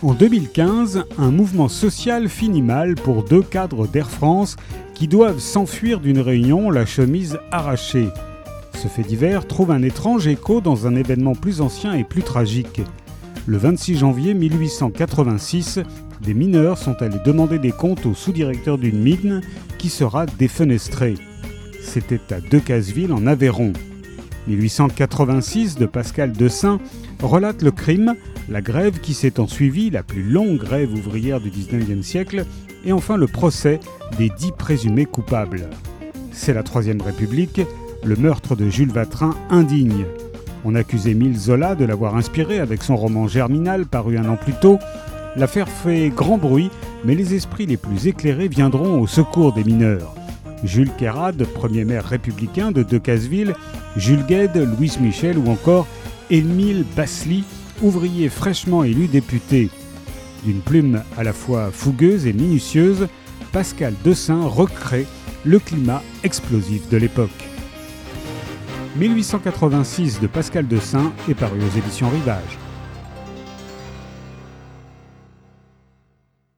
En 2015, un mouvement social finit mal pour deux cadres d'Air France qui doivent s'enfuir d'une réunion la chemise arrachée. Ce fait divers trouve un étrange écho dans un événement plus ancien et plus tragique. Le 26 janvier 1886, des mineurs sont allés demander des comptes au sous-directeur d'une mine qui sera défenestrée. C'était à Decazeville en Aveyron. 1886 de Pascal Dessin relate le crime, la grève qui s'est ensuivie, la plus longue grève ouvrière du 19e siècle, et enfin le procès des dix présumés coupables. C'est la Troisième République, le meurtre de Jules Vatrin indigne. On accusait Émile Zola de l'avoir inspiré avec son roman Germinal paru un an plus tôt. L'affaire fait grand bruit, mais les esprits les plus éclairés viendront au secours des mineurs. Jules Kérad, premier maire républicain de Decazeville, Jules Gued, Louis Michel ou encore Émile Basly, ouvrier fraîchement élu député. D'une plume à la fois fougueuse et minutieuse, Pascal Dessin recrée le climat explosif de l'époque. 1886 de Pascal Dessin est paru aux éditions Rivage.